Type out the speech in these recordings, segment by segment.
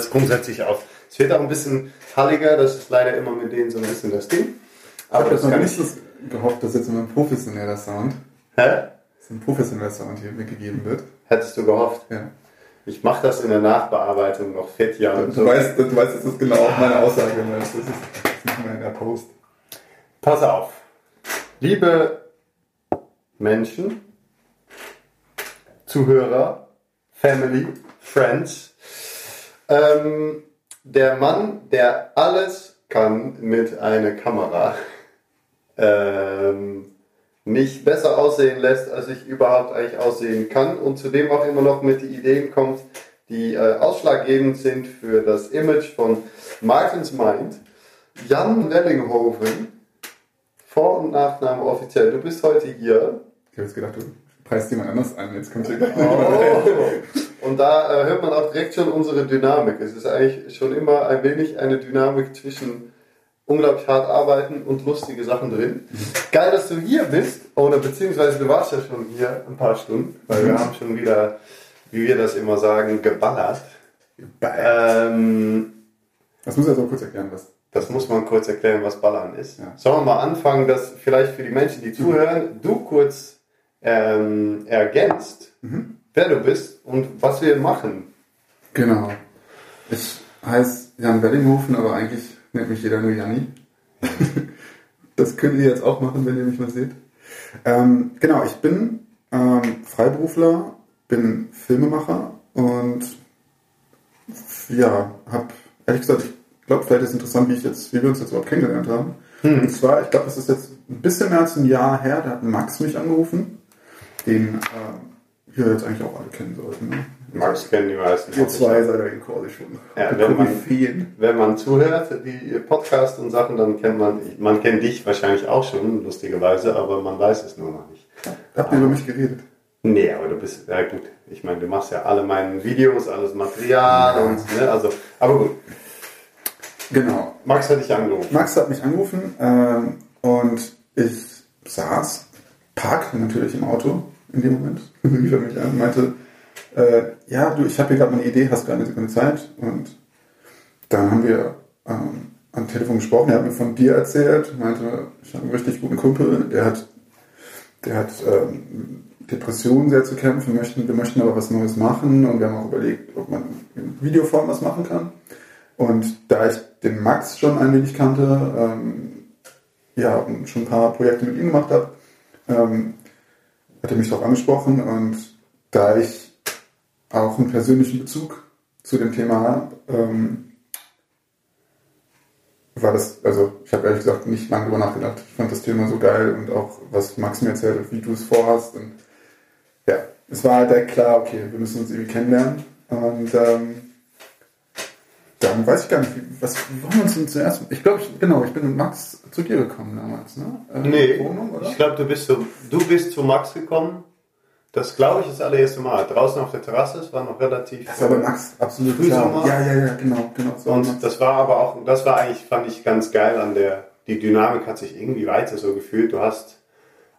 Alles grundsätzlich auf. Es wird auch ein bisschen halliger, das ist leider immer mit denen so ein bisschen das Ding. Aber ich habe jetzt nicht gehofft, dass jetzt immer ein professioneller Sound, Hä? dass ein professioneller Sound hier mitgegeben wird. Hättest du gehofft? Ja. Ich mache das in der Nachbearbeitung noch fett Jahre. Du, weißt, du weißt, dass das genau auch meine Aussage ist. Das ist nicht mehr in der Post. Pass auf. Liebe Menschen, Zuhörer, Family, Friends, ähm, der Mann, der alles kann mit einer Kamera, ähm, mich besser aussehen lässt, als ich überhaupt eigentlich aussehen kann und zudem auch immer noch mit Ideen kommt, die äh, ausschlaggebend sind für das Image von Martins Mind. Jan Wellinghoven, Vor- und Nachname offiziell. Du bist heute hier. Ich habe jetzt gedacht, du preist jemand anders an. Jetzt kommt hier. Oh. Und da äh, hört man auch direkt schon unsere Dynamik. Es ist eigentlich schon immer ein wenig eine Dynamik zwischen unglaublich hart arbeiten und lustige Sachen drin. Geil, dass du hier bist, oder beziehungsweise du warst ja schon hier ein paar Stunden, weil wir haben schon wieder, wie wir das immer sagen, geballert. Ähm, Das muss ich also kurz erklären, was. das muss man kurz erklären, was Ballern ist. Ja. Sollen wir mal anfangen, dass vielleicht für die Menschen, die zuhören, du kurz ähm, ergänzt, wer du bist und was wir machen. Genau. Ich heiße Jan Wellinghofen, aber eigentlich nennt mich jeder nur Janni. das könnt ihr jetzt auch machen, wenn ihr mich mal seht. Ähm, genau, ich bin ähm, Freiberufler, bin Filmemacher und ja, habe ehrlich gesagt, ich glaube, vielleicht ist es interessant, wie ich jetzt, wie wir uns jetzt überhaupt kennengelernt haben. Und zwar, ich glaube, das ist jetzt ein bisschen mehr als ein Jahr her, da hat Max mich angerufen, den äh, wir jetzt eigentlich auch alle kennen sollten. Ne? Max kennen die meisten. Ihr zwei seid ja in quasi schon. Ja, wenn man-. Wenn man zuhört, die Podcast und Sachen, dann kennt man, man kennt dich wahrscheinlich auch schon, lustigerweise, aber man weiß es nur noch nicht. Habt ihr über mich geredet? Nee, aber du bist, ja gut, ich meine, du machst ja alle meine Videos, alles Material und, ne, also, aber gut. Genau. Max hat dich angerufen. Max hat mich angerufen ähm, und ich saß, parkte natürlich im Auto in dem Moment, rief er mich an und meinte, äh, ja, du, ich habe hier gerade eine Idee, hast du eine Sekunde Zeit? Und dann haben wir ähm, am Telefon gesprochen, er hat mir von dir erzählt, meinte, ich habe einen richtig guten Kumpel, der hat, der hat ähm, Depressionen sehr zu kämpfen, wir möchten, wir möchten aber was Neues machen und wir haben auch überlegt, ob man in Videoform was machen kann. Und da ich den Max schon ein wenig kannte, ähm, ja, schon ein paar Projekte mit ihm gemacht habe, ähm, hat er mich darauf angesprochen und da ich auch einen persönlichen Bezug zu dem Thema habe, ähm, war das, also ich habe ehrlich gesagt nicht lange drüber nachgedacht. Ich fand das Thema so geil und auch was Max mir erzählt hat, wie du es vorhast. Und ja, es war halt klar, okay, wir müssen uns irgendwie kennenlernen. Und ähm, dann weiß ich gar nicht, was wollen wir uns denn zuerst. Ich glaube, genau, ich bin mit Max zu dir gekommen damals, ne? Äh, Nee, Wohnung, oder? ich glaube, du bist so, du bist zu Max gekommen. Das glaube ich das allererste Mal. Draußen auf der Terrasse, es war noch relativ. Das war bei Max absolut Frühsommer. Ja, ja, ja, genau, genau. So Und das war aber auch, das war eigentlich, fand ich ganz geil an der, die Dynamik hat sich irgendwie weiter so gefühlt. Du hast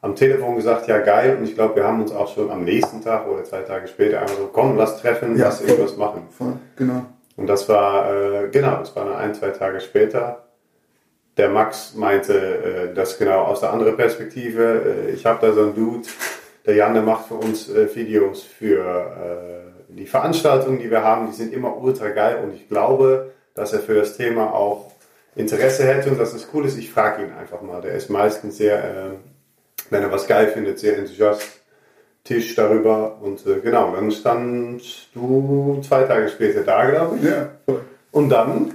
am Telefon gesagt, ja geil, und ich glaube, wir haben uns auch schon am nächsten Tag oder zwei Tage später einfach so, komm, lass treffen, Ja, lass irgendwas machen. voll, genau. Und das war, äh, genau, das war dann ein, zwei Tage später. Der Max meinte äh, das genau aus der anderen Perspektive. Äh, ich habe da so einen Dude, der Jan, der macht für uns äh, Videos für äh, die Veranstaltungen, die wir haben. Die sind immer ultra geil und ich glaube, dass er für das Thema auch Interesse hätte und dass es cool ist. Ich frage ihn einfach mal. Der ist meistens sehr, äh, wenn er was geil findet, sehr enthusiastisch darüber. Und äh, genau, dann stand du zwei Tage später da, glaube ich. Ja, voll. Und dann,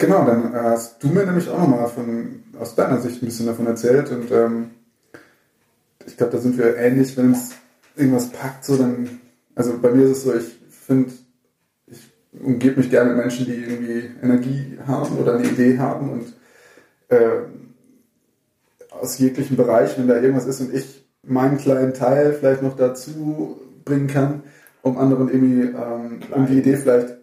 Genau, dann hast du mir nämlich auch nochmal von aus deiner Sicht ein bisschen davon erzählt und ähm, ich glaube, da sind wir ähnlich, wenn es irgendwas packt, so dann, also bei mir ist es so, ich finde, ich umgebe mich gerne mit Menschen, die irgendwie Energie haben oder eine Idee haben und äh, aus jeglichen Bereichen, wenn da irgendwas ist und ich meinen kleinen Teil vielleicht noch dazu bringen kann, um anderen irgendwie, ähm, um die Idee vielleicht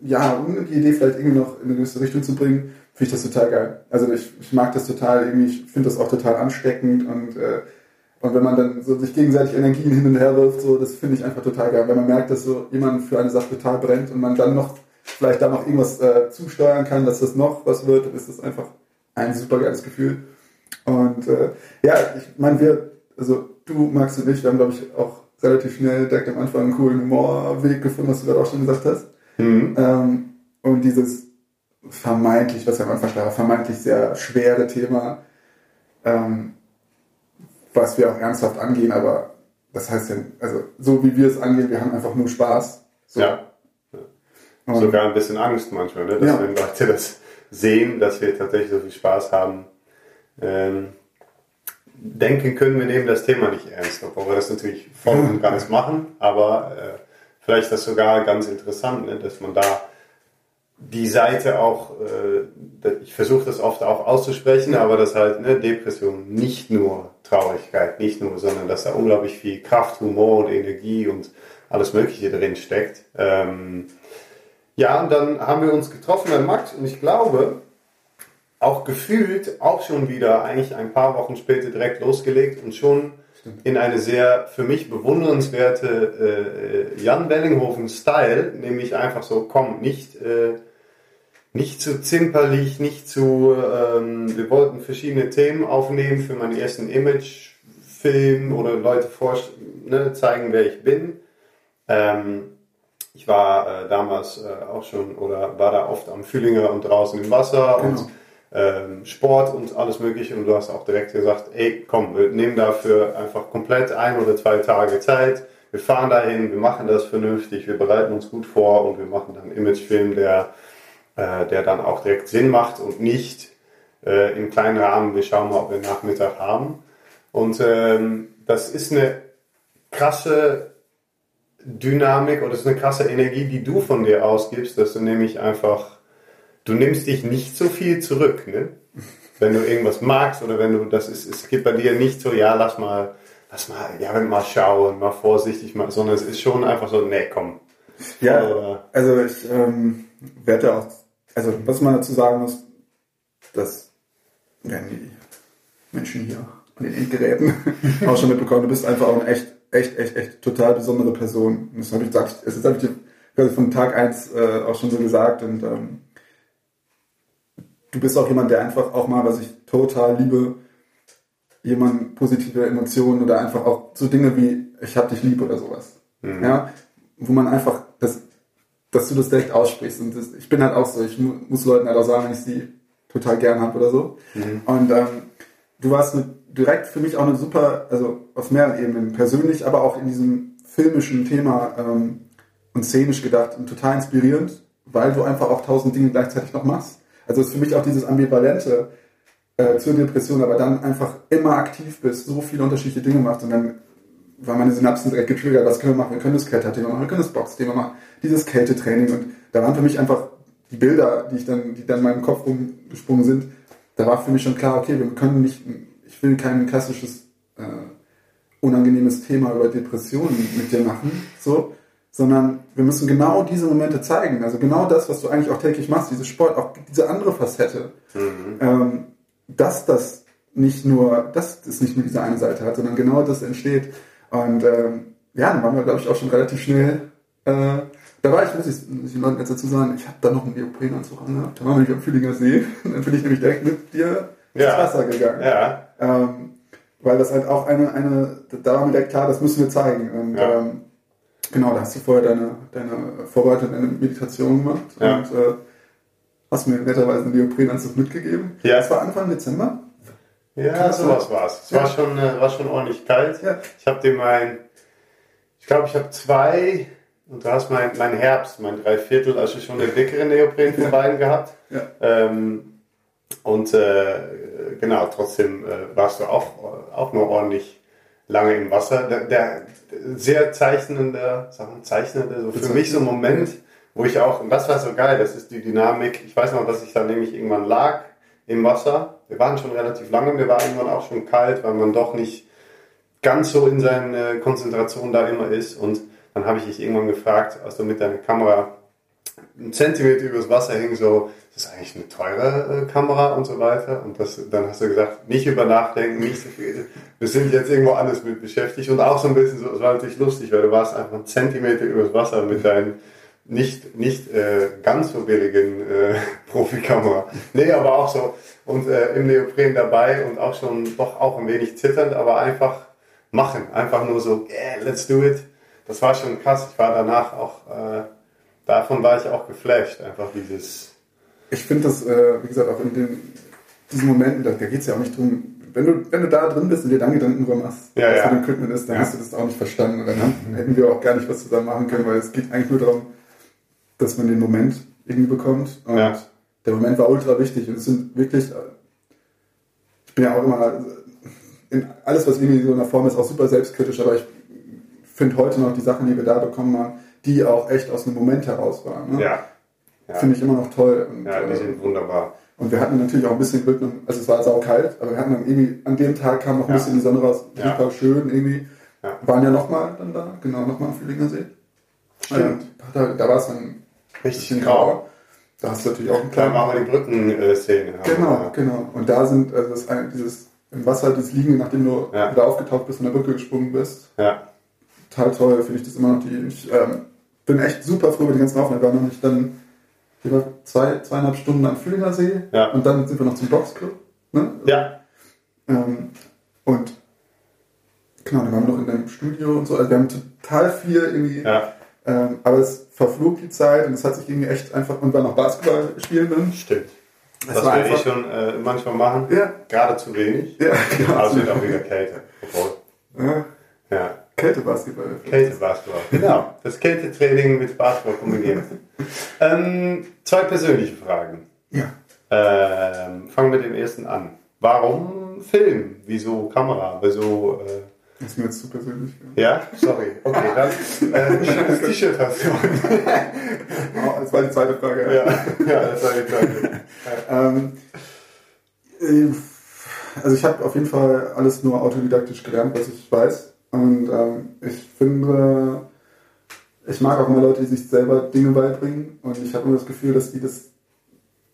ja, um die Idee vielleicht irgendwie noch in eine gewisse Richtung zu bringen, finde ich das total geil. Also ich, ich mag das total irgendwie, ich finde das auch total ansteckend und äh, Und wenn man dann so sich gegenseitig Energien hin und her wirft, so, das finde ich einfach total geil. Wenn man merkt, dass so jemand für eine Sache total brennt und man dann noch vielleicht da noch irgendwas äh, zusteuern kann, dass das noch was wird, dann ist das einfach ein super geiles Gefühl. Und äh, ja, ich meine, wir, also du, Max und ich, wir haben, glaube ich, auch relativ schnell direkt am Anfang einen coolen Humorweg gefunden, was du gerade auch schon gesagt hast. Mhm. Ähm, und dieses vermeintlich, was ja am Anfang war, vermeintlich sehr schwere Thema, ähm, was wir auch ernsthaft angehen, aber das heißt ja, also so wie wir es angehen, wir haben einfach nur Spaß. So. Ja. Und Sogar ein bisschen Angst manchmal, ne? dass ja. wenn Leute das sehen, dass wir tatsächlich so viel Spaß haben. Ähm, denken können, wir nehmen das Thema nicht ernst, obwohl wir das natürlich voll und ganz machen, aber äh, vielleicht ist das sogar ganz interessant, ne? dass man da die Seite auch, äh, ich versuche das oft auch auszusprechen, aber dass halt ne, Depression nicht nur Traurigkeit, nicht nur, sondern dass da unglaublich viel Kraft, Humor und Energie und alles Mögliche drin steckt. Ähm, ja, und dann haben wir uns getroffen bei Max und ich glaube, auch gefühlt auch schon wieder eigentlich ein paar Wochen später direkt losgelegt und schon in eine sehr für mich bewundernswerte äh, Jan Wellinghofen-Style, nämlich einfach so, komm, nicht äh, nicht zu zimperlich, nicht zu, ähm, wir wollten verschiedene Themen aufnehmen für meinen ersten Imagefilm oder Leute ne, zeigen, wer ich bin. Ähm, ich war äh, damals äh, auch schon oder war da oft am Fühlinger und draußen im Wasser genau. und ähm, Sport und alles Mögliche und du hast auch direkt gesagt, ey, komm, wir nehmen dafür einfach komplett ein oder zwei Tage Zeit. Wir fahren dahin, wir machen das vernünftig, wir bereiten uns gut vor und wir machen dann einen Imagefilm, der äh, der dann auch direkt Sinn macht und nicht äh, im kleinen Rahmen, wir schauen mal, ob wir Nachmittag haben. Und ähm, das ist eine krasse Dynamik oder das ist eine krasse Energie, die du von dir ausgibst, dass du nämlich einfach, du nimmst dich nicht so viel zurück, ne? Wenn du irgendwas magst oder wenn du, das ist, es gibt bei dir nicht so, ja, lass mal, lass mal, ja, mal schauen, mal vorsichtig mal, sondern es ist schon einfach so, nee, komm. Ja, also ich ähm, werde auch also was man dazu sagen muss, dass werden die Menschen hier an den Endgeräten auch schon mitbekommen, du bist einfach auch eine echt, echt, echt, echt total besondere Person. Und das habe ich gesagt, das habe ich dir quasi von Tag 1 äh, auch schon so gesagt und ähm, du bist auch jemand, der einfach auch mal, was ich total liebe, jemand positive Emotionen oder einfach auch so Dinge wie ich hab dich lieb oder sowas. Mhm. Ja, wo man einfach das dass du das direkt aussprichst. Und das, ich bin halt auch so, ich mu muss Leuten halt auch sagen, wenn ich sie total gern habe oder so. Mhm. Und ähm, du warst eine, direkt für mich auch eine super, also auf mehreren Ebenen, persönlich, aber auch in diesem filmischen Thema ähm, und szenisch gedacht und total inspirierend, weil du einfach auch tausend Dinge gleichzeitig noch machst. Also ist für mich auch dieses Ambivalente äh, zur Depression, aber dann einfach immer aktiv bist, so viele unterschiedliche Dinge machst und dann war meine Synapsen direkt getriggert, was können wir machen? Wir können das Kletterthema machen, wir können das Boxthema machen, dieses Kältetraining. Und da waren für mich einfach die Bilder, die ich dann, die dann in meinem Kopf rumgesprungen sind, da war für mich schon klar, okay, wir können nicht, ich will kein klassisches äh, unangenehmes Thema über Depressionen mit dir machen, so, sondern wir müssen genau diese Momente zeigen. Also genau das, was du eigentlich auch täglich machst, diese Sport, auch diese andere Facette, mhm. ähm, dass das nicht nur, dass es nicht nur diese eine Seite hat, sondern genau das entsteht. Und ähm, ja, dann waren wir, glaube ich, auch schon relativ schnell. Äh, da war ich, muss ich, muss ich den Leuten jetzt dazu sagen, ich habe da noch einen Neoprenanzug angehabt. Da waren wir nicht am Fühlinger See. dann bin ich nämlich direkt mit dir ja. ins Wasser gegangen. Ja. Ähm, weil das halt auch eine, eine, da war mir direkt klar, das müssen wir zeigen. Und ja. Genau, da hast du vorher deine, deine Vorbereitung, deine Meditation gemacht. Ja. Und äh, hast mir netterweise einen Neoprenanzug mitgegeben. Ja. Das war Anfang Dezember. Ja, sowas war es. Es war, schon, äh, war schon ordentlich kalt. Ja. Ich habe dir mein, ich glaube, ich habe zwei, und du hast mein, mein Herbst, mein Dreiviertel, also schon eine dickere Neopren von ja. beiden gehabt. Ja. Ähm, und äh, genau, trotzdem äh, warst du auch, auch noch ordentlich lange im Wasser. Der, der sehr zeichnende, sagen wir, zeichnende, so für mich so ein Moment, wo ich auch, und das war so geil, das ist die Dynamik. Ich weiß noch, dass ich da nämlich irgendwann lag im Wasser. Wir waren schon relativ lange, mir war irgendwann auch schon kalt, weil man doch nicht ganz so in seiner Konzentration da immer ist. Und dann habe ich dich irgendwann gefragt, als du mit deiner Kamera ein Zentimeter übers Wasser hing, so, das ist eigentlich eine teure äh, Kamera und so weiter. Und das, dann hast du gesagt, nicht über nachdenken, nicht so viel. Wir sind jetzt irgendwo alles mit beschäftigt und auch so ein bisschen so, es war natürlich lustig, weil du warst einfach einen Zentimeter übers Wasser mit deinen nicht, nicht äh, ganz so billigen äh, Profikamera. Nee, aber auch so und äh, im Neopren dabei und auch schon doch auch ein wenig zitternd, aber einfach machen. Einfach nur so, yeah, let's do it. Das war schon krass. Ich war danach auch, äh, davon war ich auch geflasht. Einfach dieses. Ich finde das, äh, wie gesagt, auch in den, diesen Momenten, da, da geht es ja auch nicht drum, wenn du, wenn du da drin bist und dir dann Gedanken drüber machst, ja, was ja. für ein Equipment ist, dann Ja. hast du das auch nicht verstanden. Und dann haben- hätten wir auch gar nicht was zusammen machen können, weil es geht eigentlich nur darum, dass man den Moment irgendwie bekommt. Und Ja. der Moment war ultra wichtig. Und es sind wirklich, ich bin ja auch immer, in alles, was irgendwie so in der Form ist, auch super selbstkritisch, aber ich finde heute noch die Sachen, die wir da bekommen haben, die auch echt aus einem Moment heraus waren. Ne? Ja. Ja, Finde ich immer noch toll. Und, ja die äh, sind wunderbar. und wir hatten natürlich auch ein bisschen Glück, also es war saukalt, aber wir hatten dann irgendwie, an dem Tag kam noch ein Ja. bisschen die Sonne raus, Ja. super schön irgendwie. Ja. Waren ja nochmal dann da, genau, nochmal am Fühlinger See. Stimmt. Und da, da war es dann Richtig grau. grau. Da hast du natürlich auch einen Da kleinen... machen wir die Brückenszene. Genau, genau. Und da sind, also das dieses im Wasser, dieses Liegen, nachdem du Ja. wieder aufgetaucht bist, von der Brücke gesprungen bist, Ja, total toll, finde ich das immer noch die. Ich ähm, bin echt super froh über die ganzen Aufnahmen. Wir waren nicht dann über zwei, zweieinhalb Stunden am Fühlinger See Ja. und dann sind wir noch zum Boxclub. Ne? ja, Ähm, und genau, dann waren wir noch in deinem Studio und so. Also wir haben total viel irgendwie. ja, Ähm, aber es verflog die Zeit und es hat sich irgendwie echt einfach. Und war noch Basketball spielen dann. stimmt. Das Das will ich einfach- schon äh, manchmal machen. Ja, Gerade zu wenig. ja, genau. Aber es wird auch wieder Kälte. Obwohl, Ja, ja. Kältebasketball. Kälte-Basketball. Genau. Das Kältetraining mit Basketball kombiniert. ähm, zwei persönliche Fragen. Ja. Ähm, fangen wir mit dem ersten an. Warum Film? Wieso Kamera? Wieso. Äh, Das ist mir jetzt zu persönlich. ja, sorry. Okay, dann. Äh, schönes T-Shirt hast du. Oh, das war die zweite Frage. ja, ja, das war die Frage. Ähm, äh, also ich habe auf jeden Fall alles nur autodidaktisch gelernt, was ich weiß. Und ähm, ich finde, ich mag auch immer Leute, die sich selber Dinge beibringen. Und ich habe immer das Gefühl, dass die das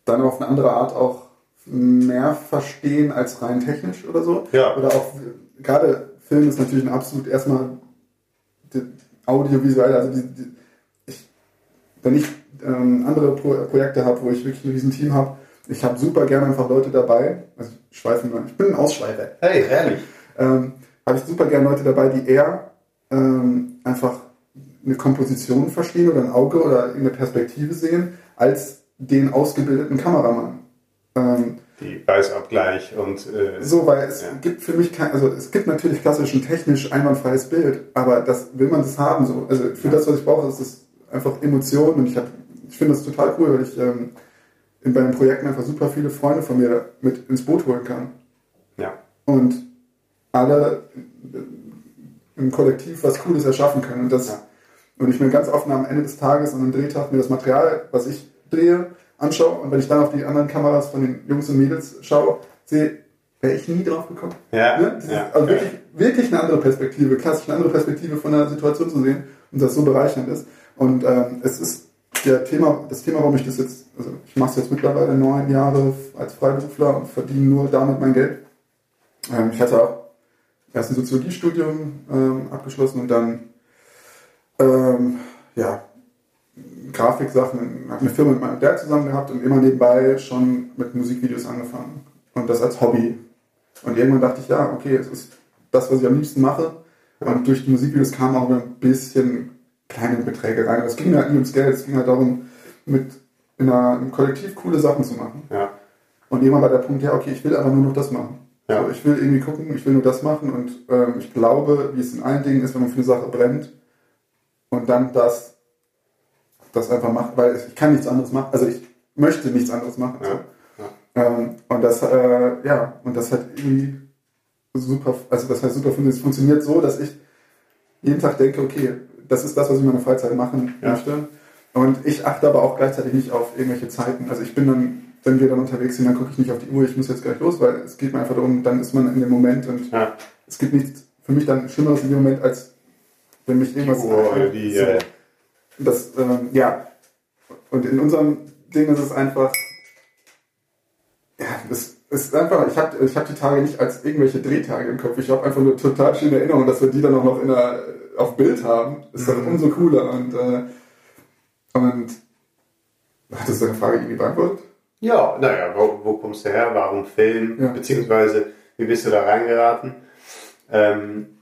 dann auf eine andere Art auch mehr verstehen als rein technisch oder so. Ja. Oder auch gerade Film ist natürlich ein absolut erstmal audiovisuell, also die, die, ich, wenn ich ähm, andere Pro Projekte habe, wo ich wirklich ein riesen Team habe, ich habe super gerne einfach Leute dabei, also ich schweife mal, ich bin ein Ausschweifer, Hey, ehrlich. ähm, habe ich super gerne Leute dabei, die eher ähm, einfach eine Komposition verstehen oder ein Auge oder eine Perspektive sehen, als den ausgebildeten Kameramann. Ähm, Die Weißabgleich und. Äh, so, weil es Ja. gibt für mich kein, also es gibt natürlich klassisch ein technisch einwandfreies Bild, aber das will man das haben. So. Also für das, was ich brauche, ist das einfach Emotion und ich ich finde das total cool, weil ich ähm, in, bei den Projekten einfach super viele Freunde von mir mit ins Boot holen kann ja. und alle äh, im Kollektiv was Cooles erschaffen können. Und, das, Ja. und ich mir ganz offen am Ende des Tages an einem Drehtag mir das Material, was ich drehe, anschaue und wenn ich dann auf die anderen Kameras von den Jungs und Mädels schaue, sehe, wäre ich nie drauf gekommen. Ja, Ne? Das ja, ist also wirklich, wirklich eine andere Perspektive, klassisch eine andere Perspektive von der Situation zu sehen und das so bereichernd ist. Und ähm, es ist der Thema, das Thema, warum ich das jetzt, also ich mache es jetzt mittlerweile neun Jahre als Freiberufler und verdiene nur damit mein Geld. Ähm, ich hatte auch erst ein Soziologiestudium ähm, abgeschlossen und dann ähm, ja, Grafiksachen, habe eine Firma mit meinem Dad zusammen gehabt und immer nebenbei schon mit Musikvideos angefangen. Und das als Hobby. Und irgendwann dachte ich, ja, okay, es ist das, was ich am liebsten mache. Und durch die Musikvideos kamen auch ein bisschen kleine Beträge rein. Aber es ging halt nie ums Geld, es ging halt darum, mit in einer, einem Kollektiv coole Sachen zu machen. Ja. Und irgendwann war der Punkt, ja, okay, ich will aber nur noch das machen. Ja. Ich will irgendwie gucken, ich will nur das machen und ähm, ich glaube, wie es in allen Dingen ist, wenn man für eine Sache brennt und dann das, das einfach macht, weil ich kann nichts anderes machen, also ich möchte nichts anderes machen. Ja. So. Ähm, und das, äh, ja, und das hat irgendwie super, also das heißt super funktioniert. Es funktioniert so, dass ich jeden Tag denke, okay, das ist das, was ich in meiner Freizeit machen Ja. möchte. Und ich achte aber auch gleichzeitig nicht auf irgendwelche Zeiten. Also ich bin dann, wenn wir dann unterwegs sind, dann gucke ich nicht auf die Uhr, ich muss jetzt gleich los, weil es geht mir einfach darum, dann ist man in dem Moment und Ja. es gibt nichts für mich dann Schlimmeres in dem Moment, als wenn mich irgendwas oder die, so, das, ähm, ja. Und in unserem Ding ist es einfach, ja, es ist einfach, ich habe ich hab die Tage nicht als irgendwelche Drehtage im Kopf. Ich habe einfach nur total schöne Erinnerung, dass wir die dann auch noch in der, auf Bild haben. Ist dann mhm. umso cooler. Und, äh, und hattest du deine Frage irgendwie beantwortet? Ja, naja, wo, wo kommst du her? Warum Film? Ja. Beziehungsweise, wie bist du da reingeraten? Ähm,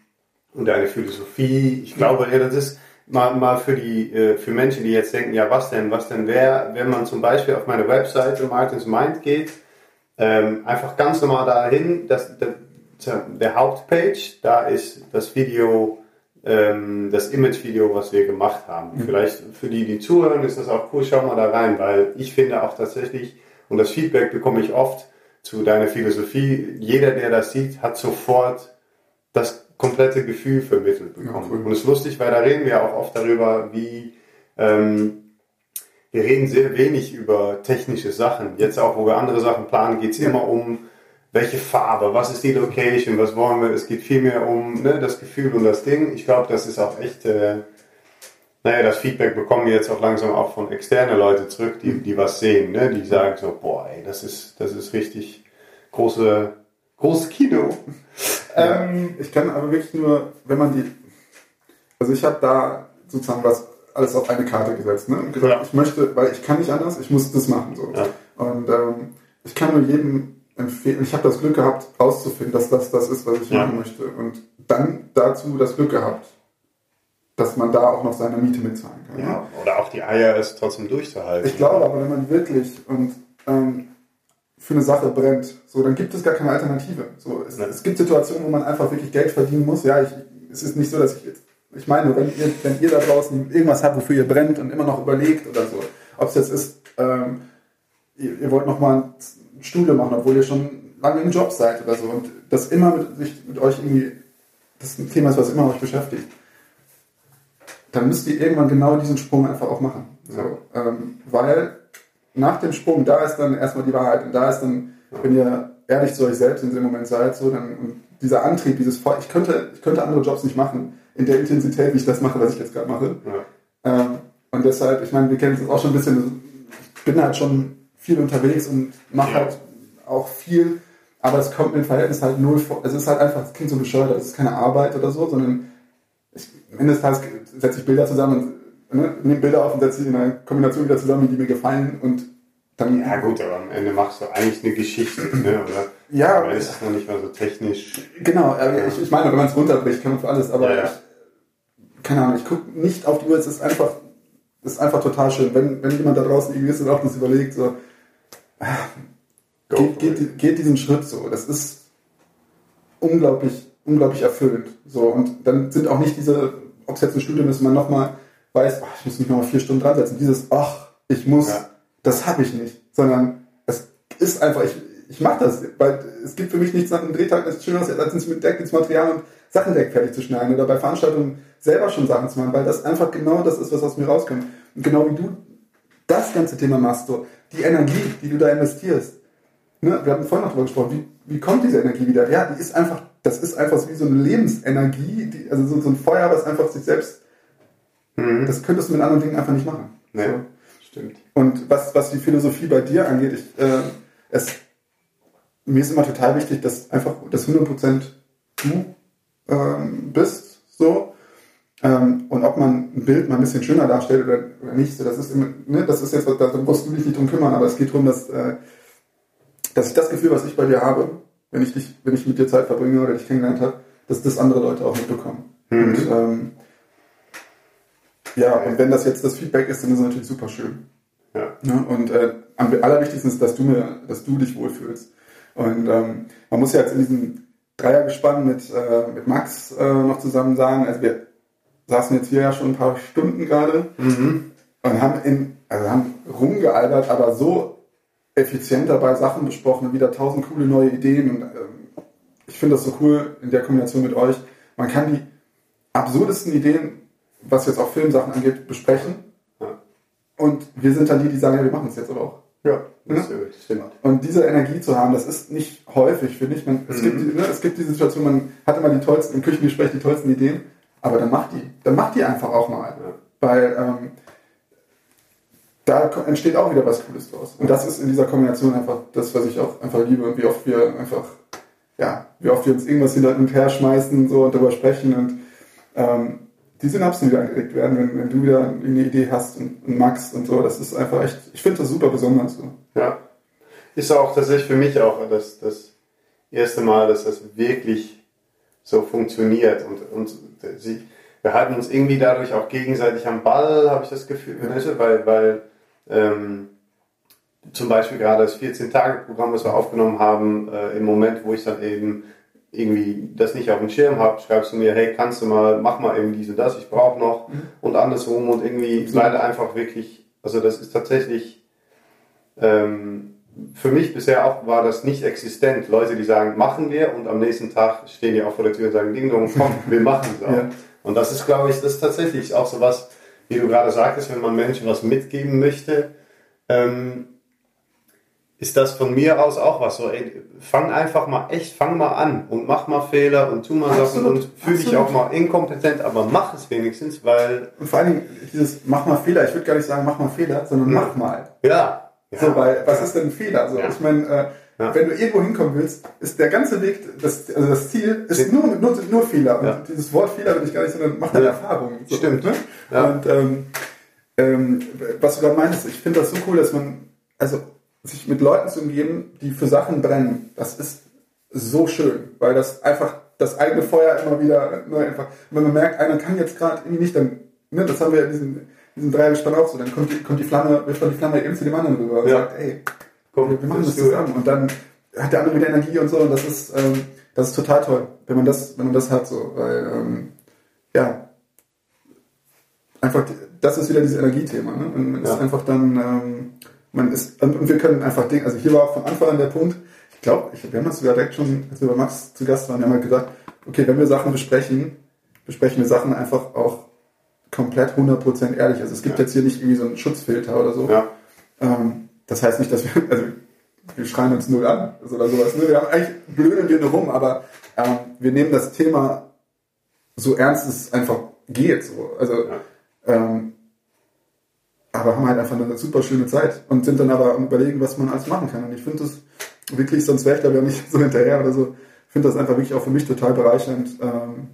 und deine Philosophie. Ich glaube, ja, das ist mal, mal für die äh, für Menschen, die jetzt denken, ja, was denn, was denn wäre, wenn man zum Beispiel auf meine Webseite Martins Mind geht, ähm, einfach ganz normal dahin, das, der, der Hauptpage, da ist das Video, ähm, das Image-Video, was wir gemacht haben. Mhm. Vielleicht für die, die zuhören, ist das auch cool, schau mal da rein, weil ich finde auch tatsächlich, und das Feedback bekomme ich oft zu deiner Philosophie, jeder, der das sieht, hat sofort das komplette Gefühl vermittelt bekommen. Ja, cool. Und es ist lustig, weil da reden wir auch oft darüber, wie ähm, wir reden sehr wenig über technische Sachen. Jetzt auch, wo wir andere Sachen planen, geht es immer um welche Farbe, was ist die Location, was wollen wir. Es geht viel mehr um ne, das Gefühl und das Ding. Ich glaube, das ist auch echt äh, naja, das Feedback bekommen wir jetzt auch langsam auch von externen Leuten zurück, die, die was sehen, ne? die sagen so, boah, ey, das ist, das ist richtig große, großes Kino. Ja, ähm, ich kann aber wirklich nur, wenn man die, also ich habe da sozusagen was alles auf eine Karte gesetzt, ne? Und gesagt, ja. ich möchte, weil ich kann nicht anders, ich muss das machen, so. Ja. Und ähm, ich kann nur jedem empfehlen, ich habe das Glück gehabt, rauszufinden, dass das das ist, was ich machen möchte. Und dann dazu das Glück gehabt, dass man da auch noch seine Miete mitzahlen kann. Ja, oder auch die Eier ist trotzdem durchzuhalten. Ich glaube aber, wenn man wirklich und ähm, für eine Sache brennt, so dann gibt es gar keine Alternative. So, es, ja. es gibt Situationen, wo man einfach wirklich Geld verdienen muss. Ja, ich, es ist nicht so, dass ich jetzt, ich meine, wenn ihr, wenn ihr da draußen irgendwas habt, wofür ihr brennt und immer noch überlegt oder so, ob es jetzt ist, ähm, ihr, ihr, wollt noch mal ein Studium machen, obwohl ihr schon lange im Job seid oder so und das immer mit, sich, mit euch irgendwie, das ein Thema ist, was immer euch beschäftigt dann müsst ihr irgendwann genau diesen Sprung einfach auch machen. So, ähm, weil nach dem Sprung, da ist dann erstmal die Wahrheit und da ist dann, wenn ihr ehrlich zu euch selbst in dem Moment seid, so dann dieser Antrieb, dieses Feuer, ich könnte, ich könnte andere Jobs nicht machen, in der Intensität, wie ich das mache, was ich jetzt gerade mache. Ja. Ähm, und deshalb, ich meine, wir kennen es auch schon ein bisschen, ich bin halt schon viel unterwegs und mache halt auch viel, aber es kommt im Verhältnis halt null vor. Es ist halt einfach, es klingt so bescheuert, es ist keine Arbeit oder so, sondern ich, am Ende des Tages setze ich Bilder zusammen und ne, nehme Bilder auf und setze sie in einer Kombination wieder zusammen, die mir gefallen und dann. Ja gut, aber am Ende machst du eigentlich eine Geschichte, ne? oder? Ja. Es ist noch nicht mal so technisch. Genau, ja. ich, ich meine, wenn man es runterbricht, kann man für alles, aber ja. Ich, keine Ahnung, ich gucke nicht auf die Uhr, es ist einfach, es ist einfach total schön. Wenn, wenn jemand da draußen irgendwie ist und auch das überlegt, so, geht, geht, geht diesen Schritt so. Das ist unglaublich unglaublich erfüllend. So, und dann sind auch nicht diese, ob es jetzt ein Studium ist, man nochmal weiß, ach, ich muss mich nochmal vier Stunden dran setzen. Dieses, ach, ich muss, ja. das habe ich nicht. Sondern es ist einfach, ich, ich mache das, weil es gibt für mich nichts nach einem Drehtag, das ist schöner, als mit Deck ins Material und Sachen direkt fertig zu schneiden oder bei Veranstaltungen selber schon Sachen zu machen, weil das einfach genau das ist, was aus mir rauskommt. Und genau wie du das ganze Thema machst, so, die Energie, die du da investierst. Ne? Wir haben vorhin noch darüber gesprochen, wie, wie kommt diese Energie wieder? Ja, die ist einfach das ist einfach wie so eine Lebensenergie, die, also so, so, ein Feuer, was einfach sich selbst, mhm. das könntest du mit anderen Dingen einfach nicht machen. Nee, so. stimmt. Und was, was die Philosophie bei dir angeht, ich, äh, es, mir ist immer total wichtig, dass einfach das 100% du ähm, bist, so. Ähm, und ob man ein Bild mal ein bisschen schöner darstellt oder, oder nicht, so, das ist immer, ne, das ist jetzt, da musst du dich nicht drum kümmern, aber es geht darum, dass, äh, dass ich das Gefühl, was ich bei dir habe, wenn ich dich, wenn ich mit dir Zeit verbringe oder dich kennengelernt habe, dass das andere Leute auch mitbekommen. Mhm. Und ähm, ja, und wenn das jetzt das Feedback ist, dann ist es natürlich super schön. Ja. ne? und äh, am allerwichtigsten ist, dass du mir, dass du dich wohlfühlst. Und ähm, man muss ja jetzt in diesem Dreiergespann mit, äh, mit Max äh, noch zusammen sagen, also wir saßen jetzt hier ja schon ein paar Stunden gerade mhm. und haben in, also haben rumgealbert, aber so effizient dabei Sachen besprochen und wieder tausend coole neue Ideen. Und ähm, ich finde das so cool in der Kombination mit euch. Man kann die absurdesten Ideen, was jetzt auch Filmsachen angeht, besprechen. Ja. Und wir sind dann die, die sagen, ja, wir machen es jetzt aber auch. Ja, das ja? stimmt. Und diese Energie zu haben, das ist nicht häufig, finde ich. Man, es, mhm. gibt, ne, es gibt die Situation, man hat immer die tollsten, im Küchengespräch die tollsten Ideen, aber dann macht die. Dann macht die einfach auch mal. Ja. Weil ähm, da entsteht auch wieder was Cooles draus. Und das ist in dieser Kombination einfach das, was ich auch einfach liebe und wie oft wir einfach, ja, wie oft wir uns irgendwas hin und her schmeißen so und darüber sprechen und ähm, die Synapsen wieder angeregt werden, wenn, wenn du wieder eine Idee hast und, und magst und so. Das ist einfach echt, ich finde das super besonders so. Ja. Ist auch tatsächlich für mich auch das, das erste Mal, dass das wirklich so funktioniert und, und sie, wir halten uns irgendwie dadurch auch gegenseitig am Ball, habe ich das Gefühl, ja. weil, weil ähm, zum Beispiel gerade das 14-Tage-Programm, das wir aufgenommen haben, äh, im Moment, wo ich dann eben irgendwie das nicht auf dem Schirm habe, schreibst du mir, hey, kannst du mal, mach mal eben dies und das, ich brauche noch mhm. und andersrum und irgendwie mhm. leider einfach wirklich, also das ist tatsächlich ähm, für mich bisher auch war das nicht existent. Leute, die sagen, machen wir und am nächsten Tag stehen die auch vor der Tür und sagen, Ding Dong, komm, wir machen es auch. Ja. Und das ist, glaube ich, das ist tatsächlich auch so was, wie du gerade sagtest, wenn man Menschen was mitgeben möchte, ähm, ist das von mir aus auch was so, ey, fang einfach mal echt, fang mal an und mach mal Fehler und tu mal Sachen und fühl dich auch mal inkompetent, aber mach es wenigstens, weil... Und vor allen Dingen dieses, mach mal Fehler, ich würde gar nicht sagen, mach mal Fehler, sondern mach mal. Ja. ja. So, weil, was ist denn ein Fehler? Also, ja. ich meine, äh, ja. wenn du irgendwo hinkommen willst, ist der ganze Weg, das, also das Ziel ist nur, nur, nur Fehler. Und dieses Wort Fehler will ich gar nicht, sondern mach deine Erfahrung. So, Stimmt. Ne? Und, ähm, ähm, was du gerade meinst, ich finde das so cool, dass man, also sich mit Leuten zu umgeben, die für Sachen brennen, das ist so schön, weil das einfach das eigene Feuer immer wieder neu einfach, wenn man merkt, einer kann jetzt gerade irgendwie nicht, dann, ne, das haben wir ja in diesem, diesem Dreiergespann auch so, dann kommt die, kommt die Flamme, wirft man die Flamme eben zu dem anderen rüber und ja. sagt, ey, komm, wir, machen das zusammen und dann hat der andere wieder Energie und so und das ist, ähm, das ist total toll, wenn man das, wenn man das hat so, weil, ähm, ja, einfach, das ist wieder dieses Energiethema, ne? Und man ja. ist einfach dann, ähm, man ist, und, wir können einfach Dinge, also hier war auch von Anfang an der Punkt, ich glaube, wir haben das sogar direkt schon, als wir bei Max zu Gast waren, wir haben halt gesagt, okay, wenn wir Sachen besprechen, besprechen wir Sachen einfach auch komplett 100% ehrlich. Also es gibt ja. jetzt hier nicht irgendwie so einen Schutzfilter oder so. Ja. Ähm, das heißt nicht, dass wir, also wir schreien uns null an also oder sowas. Ne? Wir haben eigentlich blödeln wir nur rum, aber ähm, wir nehmen das Thema so ernst es einfach geht. So. Also ja. ähm, aber haben halt einfach eine super schöne Zeit und sind dann aber am überlegen, was man alles machen kann. Und ich finde das wirklich, sonst wäre ich glaube ich auch nicht so hinterher oder so. Ich finde das einfach wirklich auch für mich total bereichernd, ähm,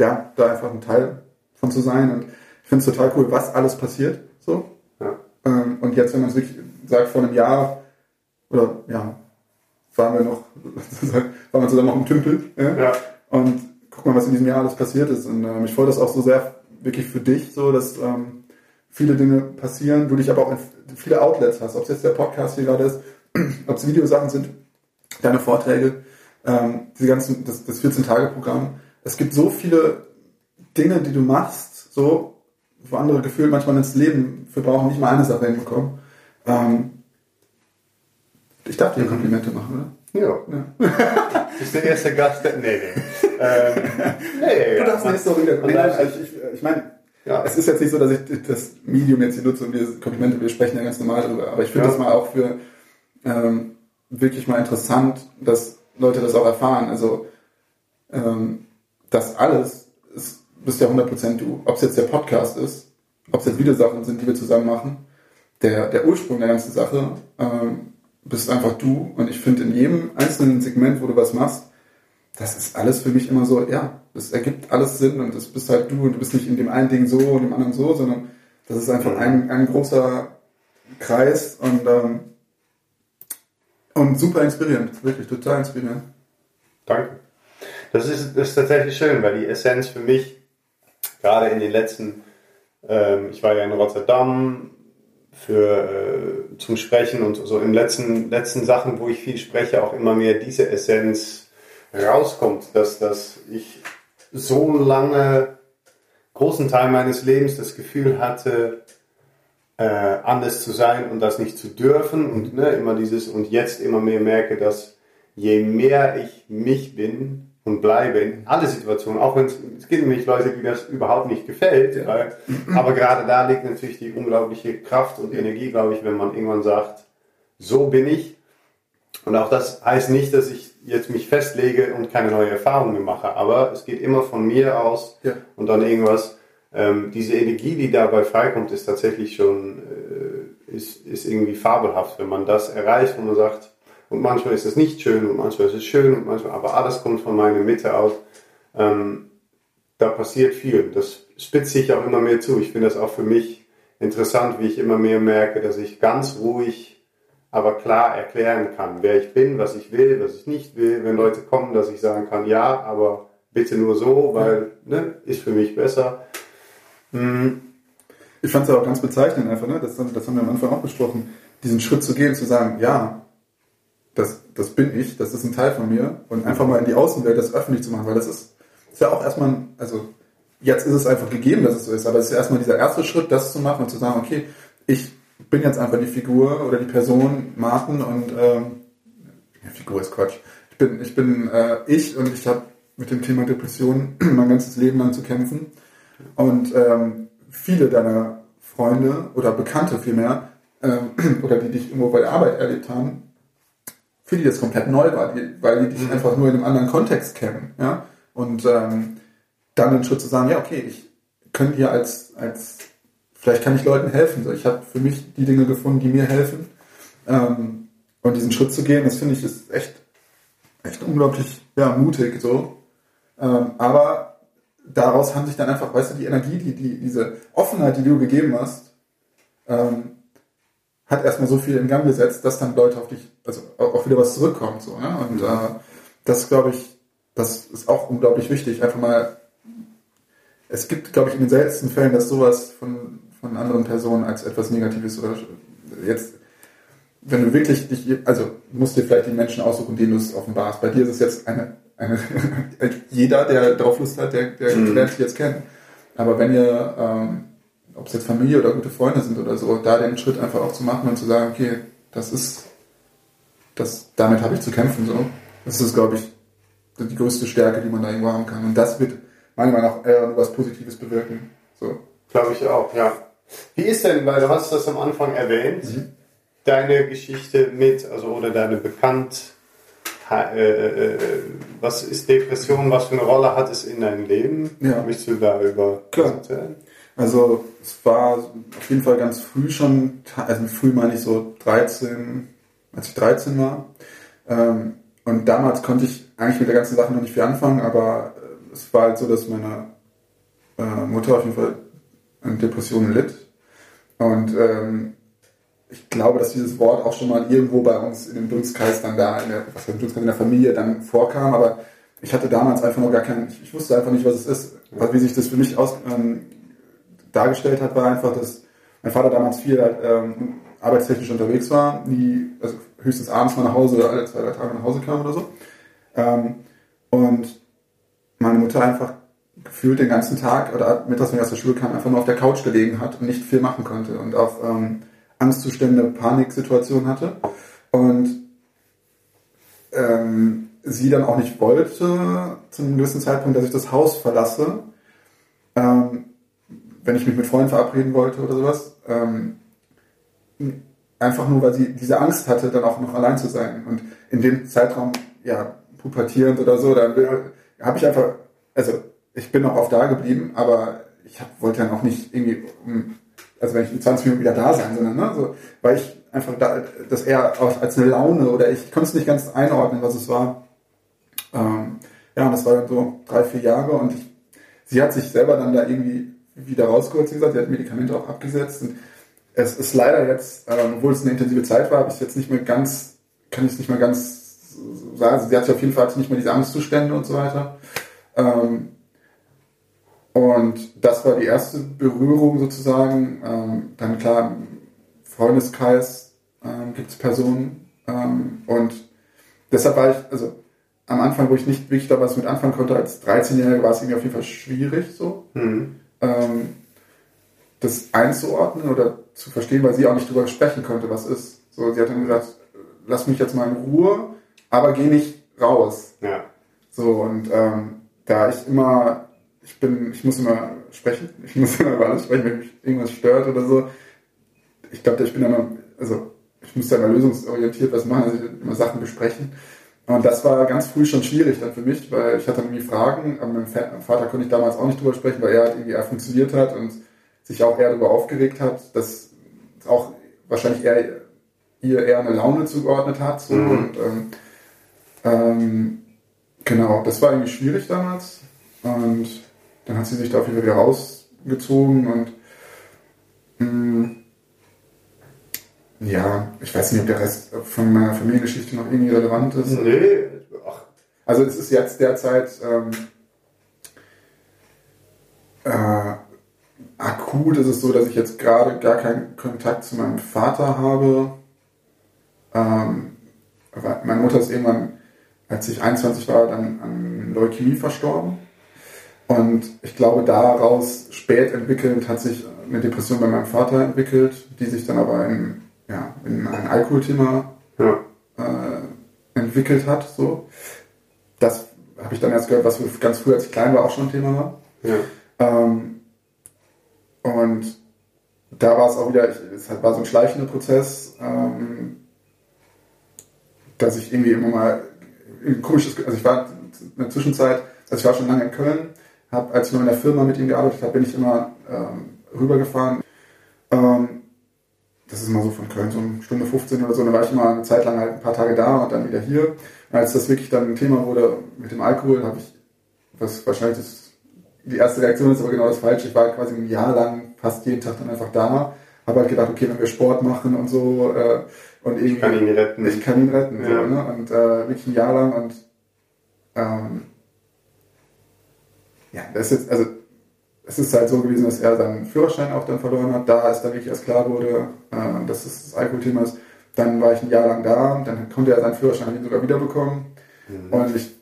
ja, da einfach ein Teil von zu sein. Und ich finde es total cool, was alles passiert. So. Ja. Ähm, und jetzt, wenn man es wirklich sagt, vor einem Jahr oder ja, waren wir noch, waren wir zusammen noch im Tümpel. Ja? ja. Und guck mal, was in diesem Jahr alles passiert ist. Und ähm, ich freue das auch so sehr wirklich für dich, so dass ähm, viele Dinge passieren, du dich aber auch in viele Outlets hast, ob es jetzt der Podcast hier gerade ist, ob es Videosachen sind, deine Vorträge, ähm, diese ganzen, das, das 14-Tage-Programm. Es gibt so viele Dinge, die du machst, so, wo andere gefühlt manchmal ins Leben für brauchen, nicht mal eine Sache hinbekommen. Ähm, ich darf dir Komplimente machen, oder? Ja. ja. Ist der erste Gast, der, nee, nee. ähm, nee, du darfst nicht so wieder. Nee, also ich, ich, meine, ja. Es ist jetzt nicht so, dass ich das Medium jetzt hier nutze und wir Komplimente, wir sprechen ja ganz normal darüber, aber ich finde ja. das mal auch für ähm, wirklich mal interessant, dass Leute das auch erfahren. Also ähm, das alles ist, bist ja 100% du. Ob es jetzt der Podcast ist, ob es jetzt Videosachen sind, die wir zusammen machen, der, der Ursprung der ganzen Sache ähm, bist einfach du. Und ich finde in jedem einzelnen Segment, wo du was machst, das ist alles für mich immer so, ja, das ergibt alles Sinn und das bist halt du und du bist nicht in dem einen Ding so und dem anderen so, sondern das ist einfach ein, ein großer Kreis und, ähm, und super inspirierend, wirklich total inspirierend. Danke. Das ist, das ist tatsächlich schön, weil die Essenz für mich, gerade in den letzten, ähm, ich war ja in Rotterdam für, äh, zum Sprechen und so. In letzten, letzten Sachen, wo ich viel spreche, auch immer mehr diese Essenz rauskommt, dass, dass ich so lange, großen Teil meines Lebens das Gefühl hatte, äh, anders zu sein und das nicht zu dürfen und ne, immer dieses und jetzt immer mehr merke, dass je mehr ich mich bin und bleibe in alle Situationen, auch wenn es, es gibt nämlich Leute, die das überhaupt nicht gefällt, ja. weil, aber gerade da liegt natürlich die unglaubliche Kraft und Energie, glaube ich, wenn man irgendwann sagt, so bin ich. Und auch das heißt nicht, dass ich jetzt mich festlege und keine neue Erfahrungen mache, aber es geht immer von mir aus ja. und dann irgendwas. Ähm, diese Energie, die dabei freikommt, ist tatsächlich schon äh, ist, ist irgendwie fabelhaft, wenn man das erreicht und man sagt, und manchmal ist es nicht schön und manchmal ist es schön und manchmal, aber alles kommt von meiner Mitte aus. Ähm, da passiert viel. Das spitzt sich auch immer mehr zu. Ich finde das auch für mich interessant, wie ich immer mehr merke, dass ich ganz ruhig, aber klar erklären kann, wer ich bin, was ich will, was ich nicht will. Wenn Leute kommen, dass ich sagen kann, ja, aber bitte nur so, weil ne, ist für mich besser. Hm. Ich fand es auch ganz bezeichnend einfach, ne? das, das haben wir am Anfang auch besprochen, diesen Schritt zu gehen, zu sagen, ja, das, das bin ich, das ist ein Teil von mir und einfach mal in die Außenwelt das öffentlich zu machen, weil das ist, ist ja auch erstmal, also jetzt ist es einfach gegeben, dass es so ist, aber es ist erstmal dieser erste Schritt, das zu machen und zu sagen, okay, ich bin jetzt einfach die Figur oder die Person Martin und ähm, ja, Figur ist Quatsch. Ich bin, ich bin äh, ich und ich habe mit dem Thema Depression mein ganzes Leben lang zu kämpfen. Und ähm, viele deiner Freunde oder Bekannte vielmehr, ähm, oder die dich irgendwo bei der Arbeit erlebt haben, für die das komplett neu war, die, weil die dich mhm. einfach nur in einem anderen Kontext kennen. Ja? Und ähm, dann den Schritt zu sagen, ja, okay, ich könnte hier als, als vielleicht kann ich Leuten helfen. So, ich habe für mich die Dinge gefunden, die mir helfen. Ähm, und diesen Schritt zu gehen, das finde ich ist echt, echt unglaublich ja, mutig. So. Ähm, aber daraus haben sich dann einfach, weißt du, die Energie, die, die, diese Offenheit, die du gegeben hast, ähm, hat erstmal so viel in Gang gesetzt, dass dann Leute auf dich, also auch wieder was zurückkommt. So, ne? Und äh, das glaube ich, das ist auch unglaublich wichtig. Einfach mal, es gibt, glaube ich, in den seltensten Fällen, dass sowas von, von anderen Personen als etwas Negatives oder jetzt, wenn du wirklich dich, also musst dir vielleicht die Menschen aussuchen, denen du es offenbarst. Bei dir ist es jetzt eine, eine jeder, der drauf Lust hat, der, der mhm. lernt dich jetzt kennen. Aber wenn ihr, ähm, ob es jetzt Familie oder gute Freunde sind oder so, da den Schritt einfach auch zu machen und zu sagen, okay, das ist, das, damit habe ich zu kämpfen, so. Das ist, glaube ich, die größte Stärke, die man da irgendwo haben kann. Und das wird meiner Meinung nach eher was Positives bewirken. So. Glaube ich auch, ja. Wie ist denn, weil du hast das am Anfang erwähnt, mhm. deine Geschichte mit, also oder deine Bekannt, äh, äh, was ist Depression, was für eine Rolle hat es in deinem Leben? Ja. Möchtest du darüber Klar. Also es war auf jeden Fall ganz früh schon, also früh meine ich so 13, als ich 13 war. Ähm, und damals konnte ich eigentlich mit der ganzen Sache noch nicht viel anfangen, aber äh, es war halt so, dass meine äh, Mutter auf jeden Fall an Depressionen litt. Und ähm, ich glaube, dass dieses Wort auch schon mal irgendwo bei uns in dem Dunstkreis dann da, in der, was heißt Dunstkreis, in der Familie dann vorkam, aber ich hatte damals einfach noch gar keinen, ich, ich wusste einfach nicht, was es ist. Wie sich das für mich aus, ähm, dargestellt hat, war einfach, dass mein Vater damals viel ähm, arbeitstechnisch unterwegs war, nie, also höchstens abends mal nach Hause oder alle zwei, drei Tage nach Hause kam oder so. Ähm, und meine Mutter einfach gefühlt den ganzen Tag oder mittags, wenn ich aus der Schule kam, einfach nur auf der Couch gelegen hat und nicht viel machen konnte und auch ähm, Angstzustände, Paniksituationen hatte. Und ähm, sie dann auch nicht wollte, zu einem gewissen Zeitpunkt, dass ich das Haus verlasse, ähm, wenn ich mich mit Freunden verabreden wollte oder sowas. Ähm, einfach nur, weil sie diese Angst hatte, dann auch noch allein zu sein. Und in dem Zeitraum, ja, pubertierend oder so, dann habe ich einfach, also ich bin noch oft da geblieben, aber ich hab, wollte dann auch nicht irgendwie, also wenn ich in 20 Minuten wieder da sein, sondern ne, so, weil ich einfach da, das eher als eine Laune oder ich, ich konnte es nicht ganz einordnen, was es war. Ähm, ja, und das war dann so drei, vier Jahre und ich, sie hat sich selber dann da irgendwie wieder rausgeholt, wie gesagt, sie hat Medikamente auch abgesetzt und es ist leider jetzt, äh, obwohl es eine intensive Zeit war, habe ich jetzt nicht mehr ganz, kann ich es nicht mehr ganz sagen. Also sie hat auf jeden Fall nicht mehr diese Angstzustände und so weiter. Ähm, und das war die erste Berührung sozusagen. Ähm, dann klar, im Freundeskreis ähm, gibt es Personen. Ähm, und deshalb war ich, also am Anfang, wo ich nicht wirklich da was mit anfangen konnte, als 13-Jähriger war es irgendwie auf jeden Fall schwierig so. Mhm. Ähm, das einzuordnen oder zu verstehen, weil sie auch nicht drüber sprechen konnte, was ist. So, sie hat dann gesagt, lass mich jetzt mal in Ruhe, aber geh nicht raus. Ja. So, und ähm, da ich immer, ich bin, ich muss immer sprechen, ich muss immer über alles sprechen, wenn mich irgendwas stört oder so. Ich glaube, ich bin immer, also ich muss da immer lösungsorientiert was machen, also immer Sachen besprechen. Und das war ganz früh schon schwierig dann für mich, weil ich hatte irgendwie Fragen, aber mit meinem Vater konnte ich damals auch nicht drüber sprechen, weil er halt irgendwie er funktioniert hat und sich auch eher darüber aufgeregt hat, dass auch wahrscheinlich eher ihr eher eine Laune zugeordnet hat. So. Mhm. Und ähm, ähm, genau, das war irgendwie schwierig damals. Und dann hat sie sich da auf jeden Fall wieder rausgezogen und ja, ich weiß nicht, ob der Rest von meiner Familiengeschichte noch irgendwie relevant ist. Nee. Ach. Also es ist jetzt derzeit ähm, äh, akut ist es so, dass ich jetzt gerade gar keinen Kontakt zu meinem Vater habe. Ähm, meine Mutter ist irgendwann, als ich 21 war, dann an Leukämie verstorben. Und ich glaube, daraus spät entwickelt hat sich eine Depression bei meinem Vater entwickelt, die sich dann aber in, ja, in ein Alkoholthema ja. äh, entwickelt hat. So. Das habe ich dann erst gehört, was ganz früh, als ich klein war, auch schon ein Thema war. Ja. Ähm, und da war es auch wieder, es war so ein schleichender Prozess, ähm, dass ich irgendwie immer mal ein komisches, also ich war in der Zwischenzeit, also ich war schon lange in Köln, habe, als ich noch in der Firma mit ihm gearbeitet habe, bin ich immer ähm, rübergefahren. Ähm, das ist immer so von Köln so eine Stunde 15 oder so, dann war ich immer eine Zeit lang halt ein paar Tage da und dann wieder hier. Und als das wirklich dann ein Thema wurde mit dem Alkohol, habe ich, was wahrscheinlich das, die erste Reaktion ist aber genau das Falsche, ich war quasi ein Jahr lang fast jeden Tag dann einfach da, habe halt gedacht, okay, wenn wir Sport machen und so äh, und irgendwie... Ich kann ihn retten. Ich kann ihn retten, ja. so, ne? und äh, wirklich ein Jahr lang und ähm, ja, das ist jetzt, also es ist halt so gewesen, dass er seinen Führerschein auch dann verloren hat. Da ist dann wirklich erst klar wurde, äh, dass es das Alkoholthema ist. Dann war ich ein Jahr lang da, dann konnte er seinen Führerschein sogar wiederbekommen. Mhm. Und ich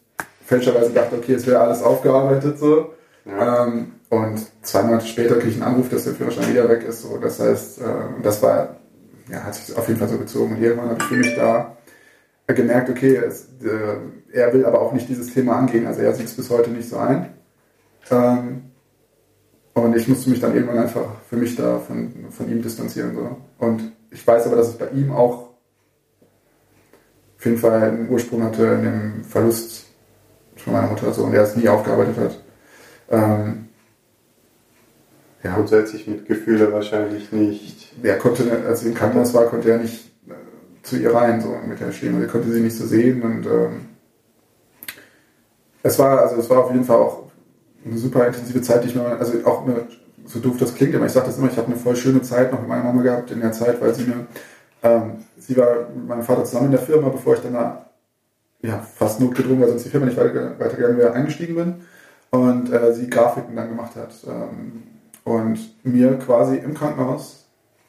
fälschlicherweise dachte, okay, es wäre alles aufgearbeitet so. Ja. Ähm, und zwei Monate später kriege ich einen Anruf, dass der Führerschein wieder weg ist. So. Das heißt, äh, das war, ja, hat sich auf jeden Fall so gezogen. Und irgendwann habe ich für mich da gemerkt, okay, es, äh, er will aber auch nicht dieses Thema angehen. Also er sieht es bis heute nicht so ein. Ähm, und ich musste mich dann irgendwann einfach für mich da von, von ihm distanzieren. So. Und ich weiß aber, dass es bei ihm auch auf jeden Fall einen Ursprung hatte in dem Verlust von meiner Mutter so, und er es nie aufgearbeitet hat. Ähm, ja. Grundsätzlich mit Gefühle wahrscheinlich nicht. Er konnte, als sie im Krankenhaus war, konnte er nicht äh, zu ihr rein, so mit der Stimme. Er konnte sie nicht so sehen und ähm, es war, also es war auf jeden Fall auch eine super intensive Zeit, die ich mir, also auch eine, so doof das klingt, aber ich sage das immer, ich habe eine voll schöne Zeit noch mit meiner Mama gehabt in der Zeit, weil sie mir, ähm, sie war mit meinem Vater zusammen in der Firma, bevor ich dann da, ja, fast notgedrungen, weil sonst die Firma nicht weiter, weitergegangen wäre, eingestiegen bin und äh, sie Grafiken dann gemacht hat ähm, und mir quasi im Krankenhaus,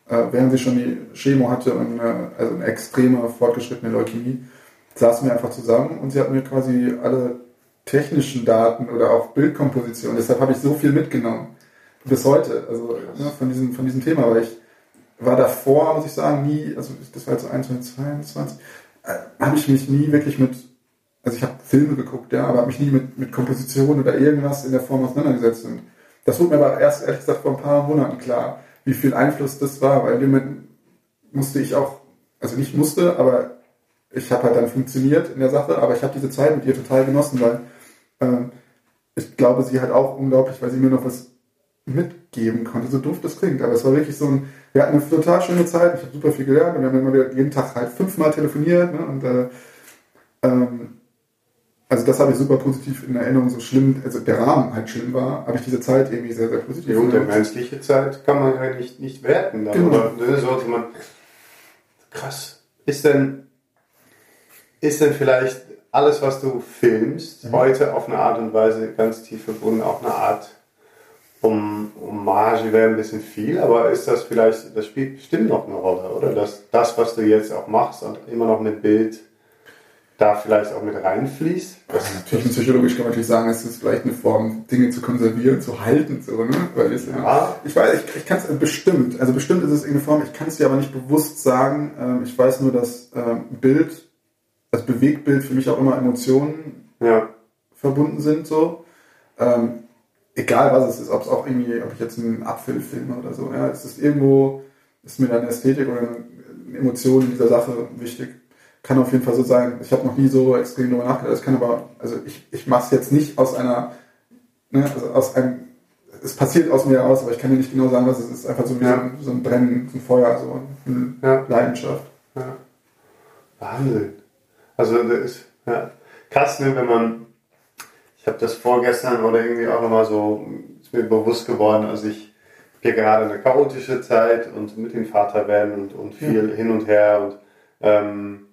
äh, während sie schon die Chemo hatte und äh, also eine extreme fortgeschrittene Leukämie, saßen wir einfach zusammen und sie hat mir quasi alle technischen Daten oder auch Bildkomposition. Deshalb habe ich so viel mitgenommen. Bis heute, also ne, von, diesem, von diesem Thema, weil ich war davor, muss ich sagen, nie, also das war jetzt so 21, 22, äh, habe ich mich nie wirklich mit, also ich habe Filme geguckt, ja, aber habe mich nie mit, mit Komposition oder irgendwas in der Form auseinandergesetzt. Und das wurde mir aber erst, ehrlich gesagt, vor ein paar Monaten klar, wie viel Einfluss das war, weil in dem Moment musste ich auch, also nicht musste, aber ich habe halt dann funktioniert in der Sache, aber ich habe diese Zeit mit ihr total genossen, weil ähm, ich glaube, sie hat auch unglaublich, weil sie mir noch was mitgeben konnte, so doof das klingt. Aber es war wirklich so ein, wir hatten eine total schöne Zeit, ich habe super viel gelernt und wir haben immer wieder jeden Tag halt fünfmal telefoniert. Ne? Und äh, ähm, also das habe ich super positiv in Erinnerung, so schlimm, also der Rahmen halt schlimm war, habe ich diese Zeit irgendwie sehr, sehr positiv. Ja, und der menschliche Zeit kann man ja nicht, nicht werten. Dann, genau. Oder ne, sollte man. Krass. Ist denn, ist denn vielleicht alles, was du filmst, mhm. heute auf eine Art und Weise ganz tief verbunden, auf eine Art um, Hommage wäre ein bisschen viel, aber ist das vielleicht, das spielt bestimmt noch eine Rolle, oder? Dass das, was du jetzt auch machst und immer noch mit Bild da vielleicht auch mit reinfließt? Das natürlich psychologisch kann man natürlich sagen, es ist vielleicht eine Form, Dinge zu konservieren, zu halten, so, ne? Weil es, ja. ich weiß, ich, ich kann es bestimmt, also bestimmt ist es irgendeine Form, ich kann es dir aber nicht bewusst sagen. Ähm, ich weiß nur, dass ähm, Bild das Bewegtbild für mich auch immer Emotionen ja. verbunden sind, so. Ähm, egal was es ist, ob es auch irgendwie, ob ich jetzt einen Apfel filme oder so, ja, es ist irgendwo, ist mir dann Ästhetik oder eine Emotion in dieser Sache wichtig. Kann auf jeden Fall so sein. Ich habe noch nie so extrem darüber nachgedacht. Es kann aber, also ich, ich mache es jetzt nicht aus einer, ne, also aus einem, es passiert aus mir heraus, aber ich kann dir nicht genau sagen, was es ist. Einfach so wie Ja. so, ein, so ein Brennen, so ein Feuer, so eine Ja. Leidenschaft. Ja. Wahnsinn. Also das ist ja, krass, ne, wenn man, ich habe das vorgestern oder irgendwie auch nochmal so, ist mir bewusst geworden, also ich hier gerade eine chaotische Zeit und mit dem Vater werden und, und viel hin und her und ähm,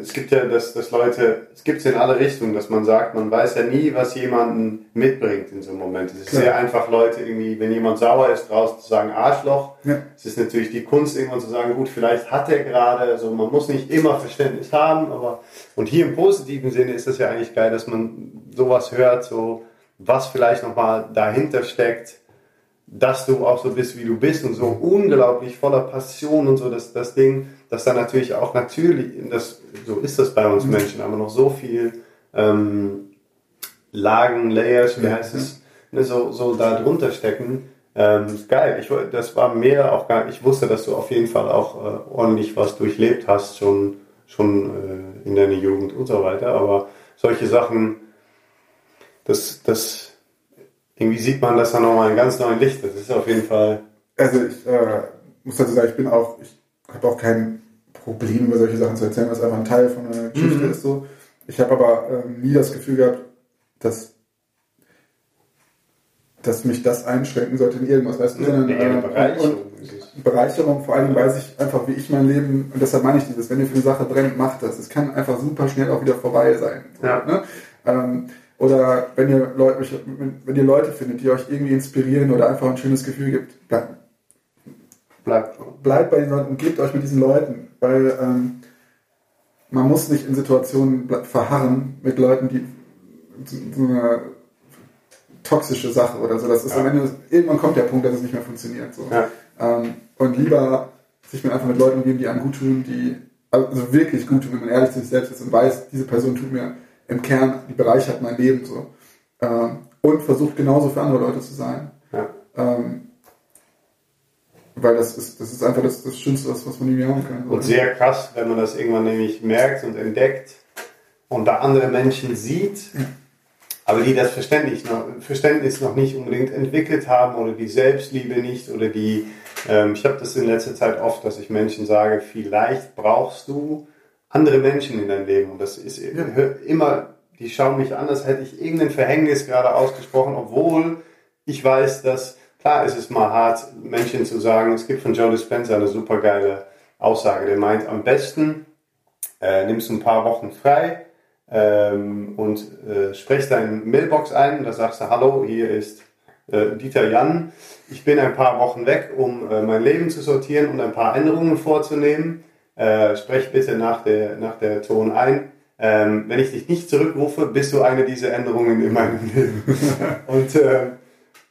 es gibt ja, dass, dass Leute, es gibt es in alle Richtungen, dass man sagt, man weiß ja nie, was jemanden mitbringt in so einem Moment. Es ist Klar. sehr einfach, Leute irgendwie, wenn jemand sauer ist, draußen zu sagen Arschloch. Ja. Es ist natürlich die Kunst, irgendwann zu sagen, gut, vielleicht hat er gerade, also man muss nicht immer Verständnis haben, aber und hier im positiven Sinne ist das ja eigentlich geil, dass man sowas hört, so was vielleicht nochmal dahinter steckt, dass du auch so bist, wie du bist und so unglaublich voller Passion und so, dass das Ding, dass da natürlich auch natürlich, das, so ist das bei uns Menschen, aber noch so viel ähm, Lagen, Layers, wie Ja, heißt es, ne, so, so da drunter stecken. Ähm, geil. Ich, das war mir auch gar ich wusste, dass du auf jeden Fall auch äh, ordentlich was durchlebt hast, schon, schon äh, in deiner Jugend und so weiter. Aber solche Sachen, das, das irgendwie sieht man das dann nochmal in ganz neuen Licht. Das ist auf jeden Fall. Also ich äh, muss dazu sagen, ich bin auch, ich habe auch kein Problem, über solche Sachen zu erzählen, was einfach ein Teil von einer Geschichte Mhm. ist. So. Ich habe aber ähm, nie das Gefühl gehabt, dass, dass mich das einschränken sollte in irgendwas, weißt du, sondern äh, Bereicherung. Bereicherung, vor allem weiß ich einfach, wie ich mein Leben, und deshalb meine ich dieses, wenn ihr für eine Sache brennt, macht das. Es kann einfach super schnell auch wieder vorbei sein. So, Ja. ne? ähm, oder wenn ihr, Leute, wenn ihr Leute findet, die euch irgendwie inspirieren oder einfach ein schönes Gefühl gibt, bleibt, Bleibt. bleibt bei den Leuten und gebt euch mit diesen Leuten, weil ähm, man muss nicht in Situationen verharren mit Leuten, die so, so eine toxische Sache oder so. Das ist Ja. am Ende, irgendwann kommt der Punkt, dass es nicht mehr funktioniert. So. Ja. Ähm, und lieber sich mit einfach mit Leuten umgeben, die einem gut tun, die also wirklich gut tun, wenn man ehrlich zu sich selbst ist und weiß, diese Person tut mir im Kern, die bereichert mein Leben so. Ähm, und versucht genauso für andere Leute zu sein. Ja. Ähm, weil das ist, das ist einfach das, das Schönste, was, was man irgendwie haben kann. Und sehr krass, wenn man das irgendwann nämlich merkt und entdeckt und da andere Menschen sieht, aber die das Verständnis noch, Verständnis noch nicht unbedingt entwickelt haben oder die Selbstliebe nicht oder die, ähm, ich habe das in letzter Zeit oft, dass ich Menschen sage, vielleicht brauchst du andere Menschen in deinem Leben. Und das ist immer, die schauen mich an, als hätte ich irgendein Verhängnis gerade ausgesprochen, obwohl ich weiß, dass Klar ist es mal hart, Menschen zu sagen, es gibt von Joe Dispenza eine super geile Aussage, der meint, am besten äh, nimmst du ein paar Wochen frei ähm, und äh, sprichst deine Mailbox ein. Und da sagst du, hallo, hier ist äh, Dieter Jan, ich bin ein paar Wochen weg, um äh, mein Leben zu sortieren und ein paar Änderungen vorzunehmen. Äh, sprech bitte nach der, nach der Ton ein. Ähm, wenn ich dich nicht zurückrufe, bist du eine dieser Änderungen in meinem Leben. und äh,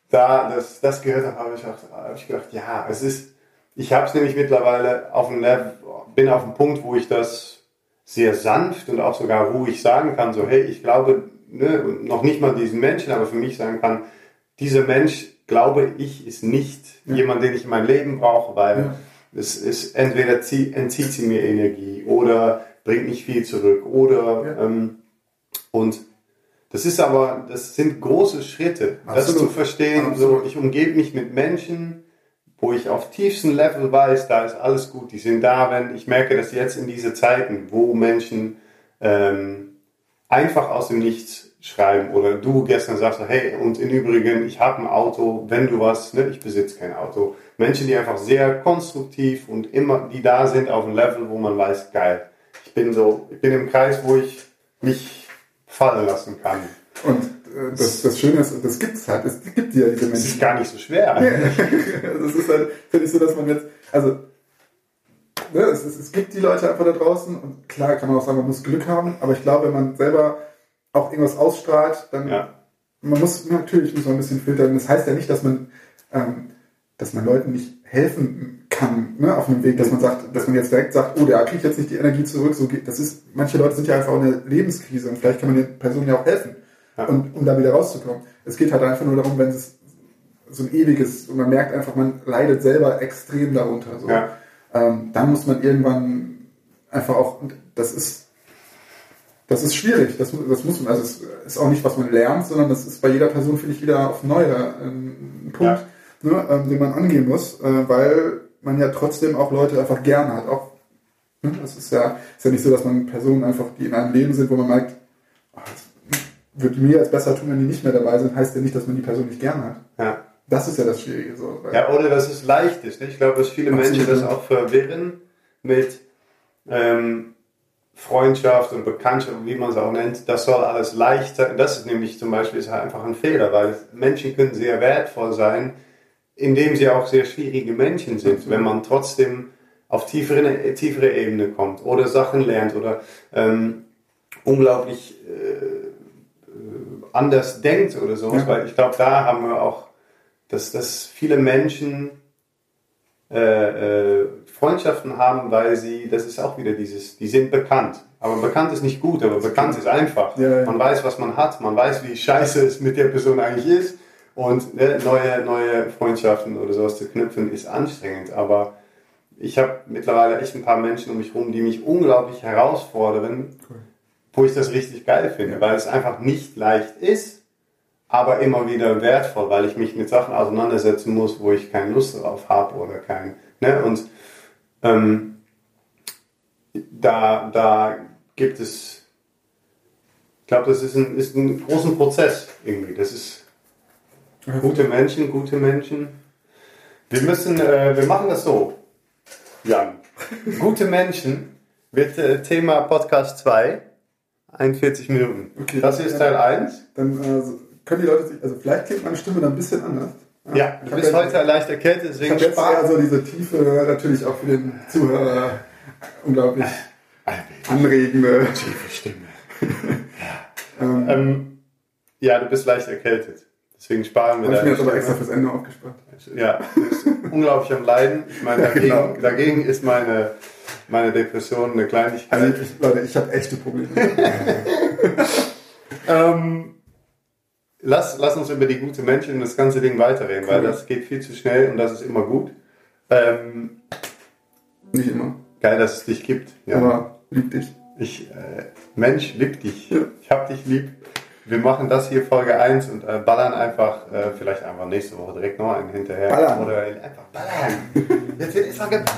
da das, das gehört habe, habe ich, auch- habe ich gedacht, ja, es ist, ich habe es nämlich mittlerweile auf dem Level, bin auf dem Punkt, wo ich das sehr sanft und auch sogar ruhig sagen kann, so, hey, ich glaube, ne, noch nicht mal diesen Menschen, aber für mich sagen kann, dieser Mensch, glaube ich, ist nicht Ja. jemand, den ich in mein Leben brauche, weil Ja. Es ist, entweder zieh, entzieht sie mir Energie oder bringt nicht viel zurück oder, Ja. ähm, und das ist aber, das sind große Schritte, das Absolut. zu verstehen, Absolut. so, ich umgebe mich mit Menschen, wo ich auf tiefstem Level weiß, da ist alles gut, die sind da, wenn ich merke, dass jetzt in diese Zeiten, wo Menschen ähm, einfach aus dem Nichts schreiben oder du gestern sagst, hey, und im Übrigen, ich habe ein Auto, wenn du was, ne, ich besitze kein Auto. Menschen, die einfach sehr konstruktiv und immer, die da sind auf einem Level, wo man weiß, geil, ich bin so, ich bin im Kreis, wo ich mich fallen lassen kann. Und äh, das, das Schöne ist, das gibt es halt, es gibt ja diese Das ist Menschen. gar nicht so schwer. es ist halt, ja nicht so, dass man jetzt, also ne, es, es, es gibt die Leute einfach da draußen und klar kann man auch sagen, man muss Glück haben, aber ich glaube, wenn man selber auch irgendwas ausstrahlt, dann Ja. man muss natürlich muss man ein bisschen filtern. Das heißt ja nicht, dass man ähm, dass man Leuten nicht helfen kann ne, auf einem Weg, dass man sagt, dass man jetzt direkt sagt, oh, der kriegt jetzt nicht die Energie zurück. So geht, das ist, manche Leute sind ja einfach in einer Lebenskrise und vielleicht kann man den Personen ja auch helfen, Ja. und, um da wieder rauszukommen. Es geht halt einfach nur darum, wenn es so ein ewiges und man merkt einfach, man leidet selber extrem darunter. So. Ja. Ähm, dann muss man irgendwann einfach auch, und das ist das ist schwierig. Das, das muss man, also es ist auch nicht, was man lernt, sondern das ist bei jeder Person, finde ich, wieder auf neue ähm, Punkt, ja. ne, ähm, den man angehen muss, äh, weil man ja trotzdem auch Leute einfach gerne hat. Auch, ne, das ist ja, ist ja nicht so, dass man Personen einfach, die in einem Leben sind, wo man merkt, ach, würde mir jetzt besser tun, wenn die nicht mehr dabei sind, heißt ja nicht, dass man die Person nicht gern hat. Ja. Das ist ja das Schwierige. So, ja, oder dass es leicht ist. Ich glaube, dass viele Menschen das auch verwirren mit ähm, Freundschaft und Bekanntschaft, wie man es auch nennt. Das soll alles leicht sein. Das ist nämlich zum Beispiel ist halt einfach ein Fehler, weil Menschen können sehr wertvoll sein, indem sie auch sehr schwierige Menschen sind. Wenn man trotzdem auf tiefere, tiefere Ebene kommt oder Sachen lernt oder ähm, unglaublich äh, anders denkt oder sowas, ja. weil ich glaube, da haben wir auch, dass, dass viele Menschen äh, äh, Freundschaften haben, weil sie, das ist auch wieder dieses, die sind bekannt. Aber bekannt ist nicht gut, aber bekannt ist einfach. Ja, ja. Man weiß, was man hat, man weiß, wie scheiße es mit der Person eigentlich ist. Und ne, neue, neue Freundschaften oder sowas zu knüpfen ist anstrengend. Aber ich habe mittlerweile echt ein paar Menschen um mich herum, die mich unglaublich herausfordern, cool wo ich das richtig geil finde, weil es einfach nicht leicht ist, aber immer wieder wertvoll, weil ich mich mit Sachen auseinandersetzen muss, wo ich keine Lust darauf habe oder kein, ne, und ähm, da, da gibt es, ich glaube, das ist ein, ist ein großer Prozess irgendwie, das ist gute Menschen, gute Menschen. Wir müssen, äh, wir machen das so, Jan. Gute Menschen wird äh, Thema Podcast 2. 41 Minuten. Okay, das hier ist Teil 1. Dann äh, können die Leute sich, also vielleicht klingt meine Stimme dann ein bisschen anders. Ja, ja du bist heute leicht erkältet, deswegen ich jetzt eher so diese Tiefe, natürlich auch für den Zuhörer unglaublich anregende tiefe Stimme. ähm, ähm, ja, du bist leicht erkältet. Deswegen sparen wir das. Ich mir jetzt aber extra fürs Ende aufgespart. Ja, du bist unglaublich am Leiden. Ich meine, dagegen, ja, genau. dagegen ist meine meine Depression eine Kleinigkeit. Also ich, Leute, ich habe echte Probleme. ähm, lass, lass uns über die gute Menschen und das ganze Ding weiterreden, cool. weil das geht viel zu schnell und das ist immer gut. Ähm, Nicht immer. Geil, dass es dich gibt. Ja. Aber lieb dich. Ich, äh, Mensch, lieb dich. Ja. Ich hab dich lieb. Wir machen das hier Folge 1 und äh, ballern einfach, äh, vielleicht einfach nächste Woche direkt noch einen hinterher. Ballern. Oder einfach ballern. Jetzt wird es geballert.